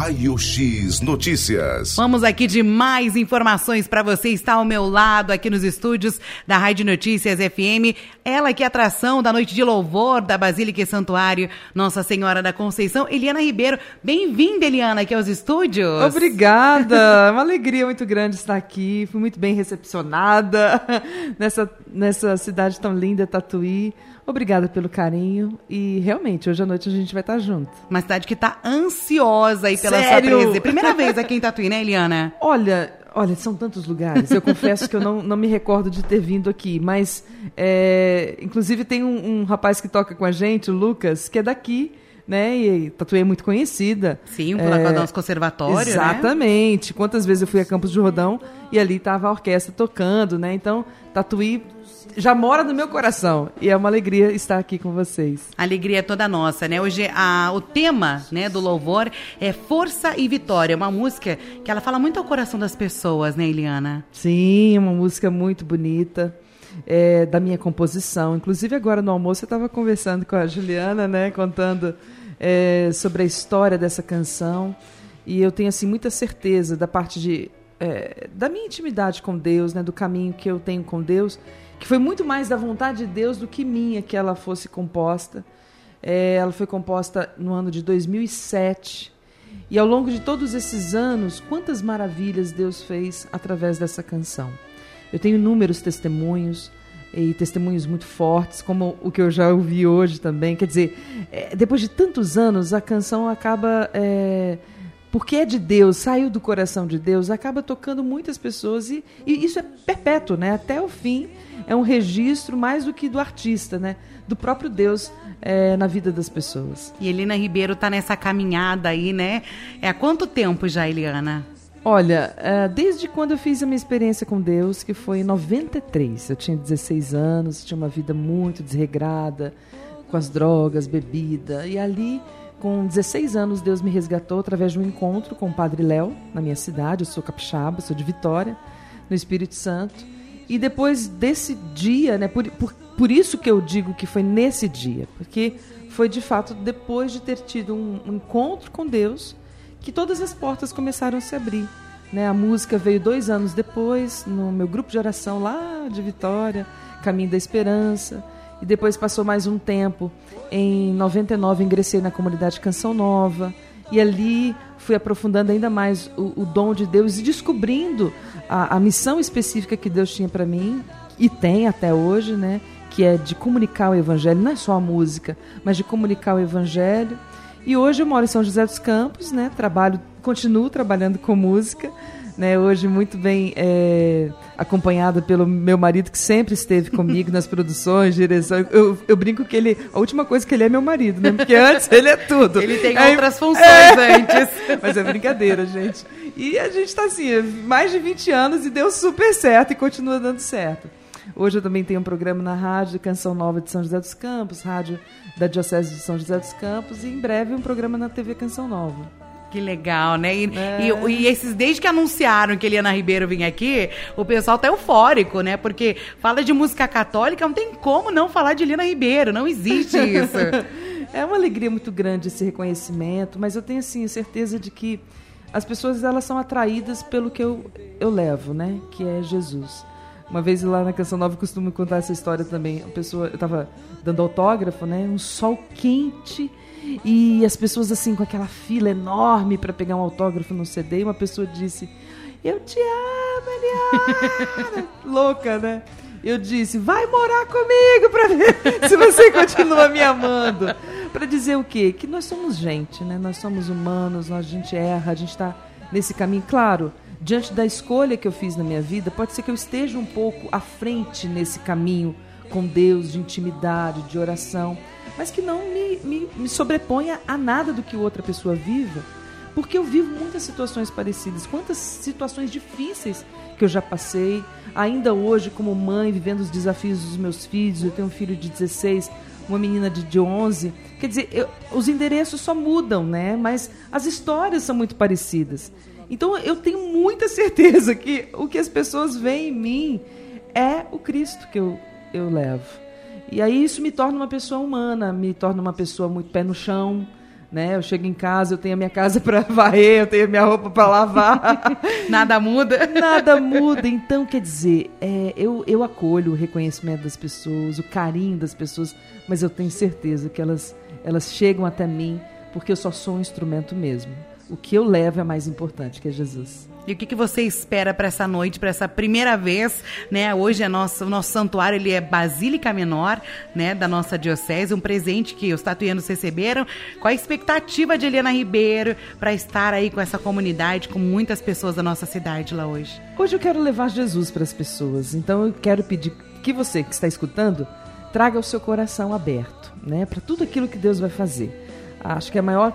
Raio X Notícias. Vamos aqui de mais informações para você. Está ao meu lado aqui nos estúdios da Rádio Notícias FM. Ela que é atração da noite de louvor da Basílica e Santuário Nossa Senhora da Conceição, Eliana Ribeiro. Bem-vinda, Eliana, aqui aos estúdios. Obrigada. Uma alegria muito grande estar aqui. Fui muito bem recepcionada nessa, nessa cidade tão linda, Tatuí. Obrigada pelo carinho e realmente hoje à noite a gente vai estar junto. Uma cidade que está ansiosa aí pela Sério? sua presença. Primeira vez aqui em Tatuí, né, Eliana? Olha, olha, são tantos lugares. Eu confesso que eu não, não me recordo de ter vindo aqui, mas é, inclusive tem um, um rapaz que toca com a gente, o Lucas, que é daqui. Né? E Tatuí é muito conhecida. Sim, por é, nosso conservatório, né? Exatamente. Né? Quantas vezes eu fui a Campos de Jordão e ali estava a orquestra tocando, né? Então, Tatuí já mora no meu coração. E é uma alegria estar aqui com vocês. Alegria é toda nossa, né? Hoje a, o tema né, do louvor é Força e Vitória. Uma música que ela fala muito ao coração das pessoas, né, Eliana? Sim, uma música muito bonita. É, da minha composição. Inclusive, agora no almoço eu estava conversando com a Juliana, né? Contando é, sobre a história dessa canção. E eu tenho assim muita certeza da parte de é, da minha intimidade com Deus, né, do caminho que eu tenho com Deus, que foi muito mais da vontade de Deus do que minha que ela fosse composta. É, ela foi composta no ano de 2007. E ao longo de todos esses anos, quantas maravilhas Deus fez através dessa canção. Eu tenho inúmeros testemunhos e testemunhos muito fortes, como o que eu já ouvi hoje também. Quer dizer, é, depois de tantos anos, a canção acaba. É, porque é de Deus, saiu do coração de Deus, acaba tocando muitas pessoas e, e, isso é perpétuo, né? Até o fim é um registro mais do que do artista, né? Do próprio Deus é, na vida das pessoas. E Eliana Ribeiro está nessa caminhada aí, né? É há quanto tempo já, Eliana? Olha, é, desde quando eu fiz a minha experiência com Deus, que foi em 93. Eu tinha 16 anos, tinha uma vida muito desregrada, com as drogas, bebida, e ali com 16 anos, Deus me resgatou através de um encontro com o Padre Léo, na minha cidade. Eu sou capixaba, sou de Vitória, no Espírito Santo. E depois desse dia, né, por, por, por isso que eu digo que foi nesse dia, porque foi de fato depois de ter tido um, um encontro com Deus que todas as portas começaram a se abrir. Né? A música veio dois anos depois, no meu grupo de oração lá de Vitória, Caminho da Esperança. E depois passou mais um tempo. Em 99 ingressei na comunidade Canção Nova. E ali fui aprofundando ainda mais o, o dom de Deus e descobrindo a, a missão específica que Deus tinha para mim e tem até hoje, né? Que é de comunicar o evangelho, não é só a música, mas de comunicar o evangelho. E hoje eu moro em São José dos Campos, né? Trabalho, continuo trabalhando com música né? Hoje muito bem é, acompanhada pelo meu marido que sempre esteve comigo nas produções, direção. Eu, eu, brinco que ele, a última coisa que ele é meu marido, né? Porque antes ele é tudo. Ele tem é, outras funções é, antes. Mas é brincadeira, gente. E a gente está assim, mais de 20 anos e deu super certo e continua dando certo. Hoje eu também tenho um programa na rádio Canção Nova de São José dos Campos, rádio da Diocese de São José dos Campos, e em breve um programa na TV Canção Nova. Que legal, né? E, é. e, e, esses, desde que anunciaram que Eliana Ribeiro vinha aqui, o pessoal tá eufórico, né? Porque fala de música católica, não tem como não falar de Eliana Ribeiro, não existe isso. é uma alegria muito grande esse reconhecimento, mas eu tenho, assim, certeza de que as pessoas, elas são atraídas pelo que eu, eu levo, né? Que é Jesus. Uma vez lá na Canção Nova eu costumo contar essa história também. A pessoa, eu tava dando autógrafo, né? Um sol quente e as pessoas assim com aquela fila enorme para pegar um autógrafo no CD, e uma pessoa disse: "Eu te amo, Eliana". Louca, né? Eu disse: "Vai morar comigo para ver se você continua me amando". Para dizer o quê? Que nós somos gente, né? Nós somos humanos, a gente erra, a gente está nesse caminho, claro, diante da escolha que eu fiz na minha vida, pode ser que eu esteja um pouco à frente nesse caminho com Deus, de intimidade, de oração mas que não me, me, me sobreponha a nada do que outra pessoa viva, porque eu vivo muitas situações parecidas, quantas situações difíceis que eu já passei, ainda hoje como mãe, vivendo os desafios dos meus filhos, eu tenho um filho de 16, uma menina de, de 11, quer dizer, eu, os endereços só mudam, né? Mas as histórias são muito parecidas. Então eu tenho muita certeza que o que as pessoas veem em mim é o Cristo que eu, eu levo. E aí isso me torna uma pessoa humana, me torna uma pessoa muito pé no chão, né? Eu chego em casa, eu tenho a minha casa para varrer, eu tenho a minha roupa para lavar. Nada muda. Nada muda. Então, quer dizer, é, eu, eu acolho o reconhecimento das pessoas, o carinho das pessoas, mas eu tenho certeza que elas, elas chegam até mim porque eu só sou um instrumento mesmo. O que eu levo é mais importante, que é Jesus. E o que, que você espera para essa noite, para essa primeira vez, né? Hoje é nosso, o nosso santuário, ele é Basílica Menor, né, da nossa diocese, um presente que os tatuianos receberam. Qual a expectativa de Helena Ribeiro para estar aí com essa comunidade, com muitas pessoas da nossa cidade lá hoje? Hoje eu quero levar Jesus para as pessoas. Então eu quero pedir que você que está escutando traga o seu coração aberto, né, para tudo aquilo que Deus vai fazer. Acho que a maior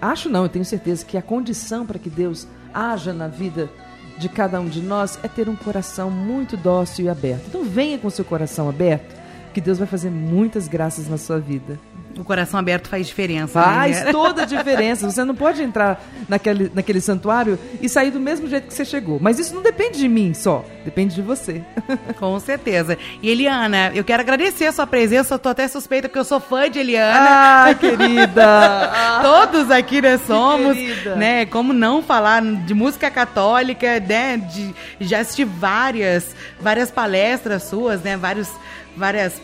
acho não, eu tenho certeza que a condição para que Deus haja na vida de cada um de nós é ter um coração muito dócil e aberto. Então venha com seu coração aberto, que Deus vai fazer muitas graças na sua vida. O coração aberto faz diferença. Né, faz né? toda a diferença. Você não pode entrar naquele, naquele santuário e sair do mesmo jeito que você chegou. Mas isso não depende de mim só, depende de você. Com certeza. E Eliana, eu quero agradecer a sua presença. Eu tô até suspeita porque eu sou fã de Eliana. Ah, querida! Todos aqui né, somos, querida. né? Como não falar de música católica, né? De, já assisti várias, várias palestras suas, né? Vários, várias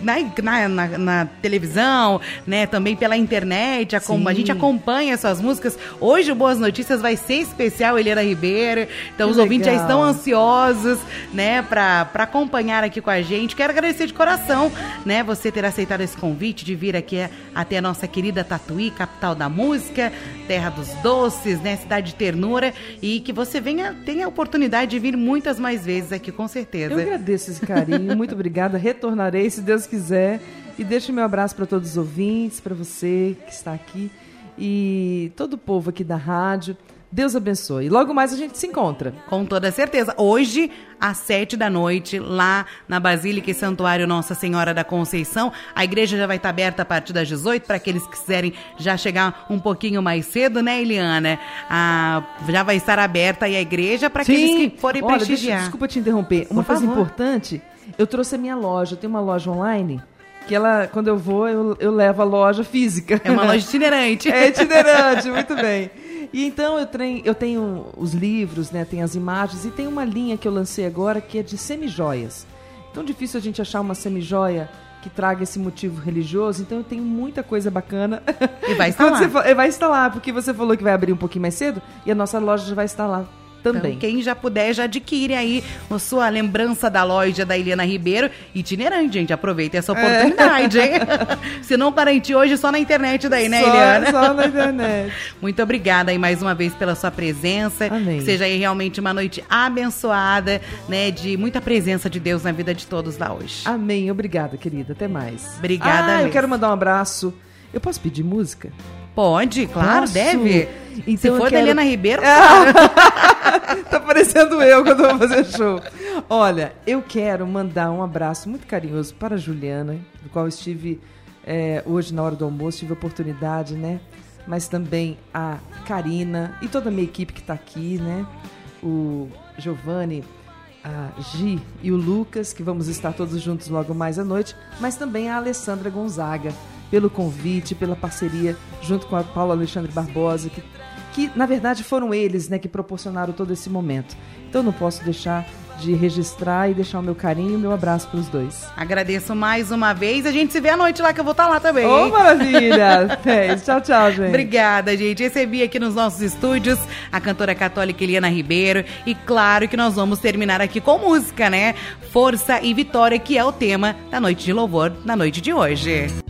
na, na, na, na, televisão, né? Também pela internet. A, a gente acompanha essas músicas. Hoje o Boas Notícias vai ser especial, Helena Ribeiro. Então que os legal. ouvintes já estão ansiosos, né? Pra, pra acompanhar aqui com a gente. Quero agradecer de coração, né? Você ter aceitado esse convite de vir aqui até a nossa querida Tatuí, capital da música, terra dos doces, né? Cidade de ternura. E que você venha, tenha a oportunidade de vir muitas mais vezes aqui, com certeza. Eu agradeço esse carinho. Muito obrigada. Retornarei, se Deus quiser quiser. E deixo meu abraço para todos os ouvintes, para você que está aqui e todo o povo aqui da rádio. Deus abençoe. Logo mais a gente se encontra. Com toda certeza. Hoje, às sete da noite, lá na Basílica e Santuário Nossa Senhora da Conceição. A igreja já vai estar aberta a partir das 18 para aqueles que quiserem já chegar um pouquinho mais cedo, né, Eliana? Ah, já vai estar aberta aí a igreja para aqueles que forem Olha, prestigiar. Deixa, desculpa te interromper. Uma Por coisa favor. importante eu trouxe a minha loja. Eu tenho uma loja online que ela, quando eu vou, eu, eu levo a loja física. É uma loja itinerante. é itinerante, muito bem. E então eu tenho, eu tenho os livros, né, tem as imagens e tem uma linha que eu lancei agora que é de semijoias. Tão difícil a gente achar uma semijoia que traga esse motivo religioso, então eu tenho muita coisa bacana. E vai lá. For, vai lá, porque você falou que vai abrir um pouquinho mais cedo e a nossa loja já vai estar lá também. Então, quem já puder, já adquire aí a sua lembrança da loja da Eliana Ribeiro. Itinerante, gente. Aproveita essa oportunidade, é. hein? Se não garantir hoje, só na internet daí, né, só, Eliana? Só na internet. Muito obrigada aí mais uma vez pela sua presença. Amém. Que seja aí realmente uma noite abençoada, né? De muita presença de Deus na vida de todos lá hoje. Amém. Obrigada, querida. Até mais. Obrigada. Ah, mesmo. eu quero mandar um abraço. Eu posso pedir música? Pode, claro, Posso? deve. Então Se for quero... da Helena Ribeiro. tá parecendo eu quando vou fazer show. Olha, eu quero mandar um abraço muito carinhoso para a Juliana, do qual estive é, hoje na hora do almoço, tive a oportunidade, né? Mas também a Karina e toda a minha equipe que está aqui, né? O Giovanni, a Gi e o Lucas, que vamos estar todos juntos logo mais à noite, mas também a Alessandra Gonzaga pelo convite, pela parceria junto com a Paulo Alexandre Barbosa, que, que na verdade foram eles né, que proporcionaram todo esse momento. Então não posso deixar de registrar e deixar o meu carinho e o meu abraço para os dois. Agradeço mais uma vez. A gente se vê à noite lá, que eu vou estar tá lá também. Ô, oh, maravilha! é, tchau, tchau, gente. Obrigada, gente. Recebi aqui nos nossos estúdios a cantora católica Eliana Ribeiro. E claro que nós vamos terminar aqui com música, né? Força e Vitória, que é o tema da Noite de Louvor, na noite de hoje.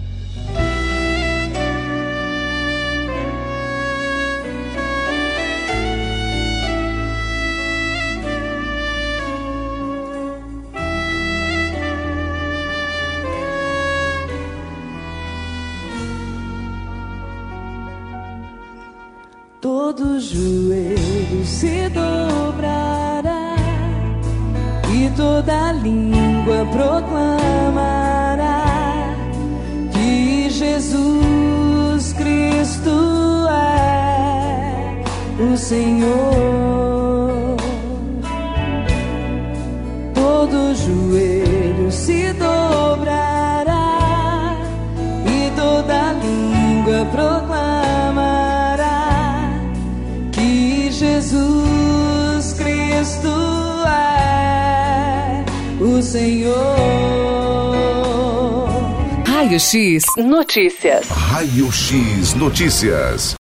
Todo joelho se dobrará e toda língua proclamará que Jesus Cristo é o Senhor. Todo joelho se dobrará Senhor. Raio X Notícias. Raio X Notícias.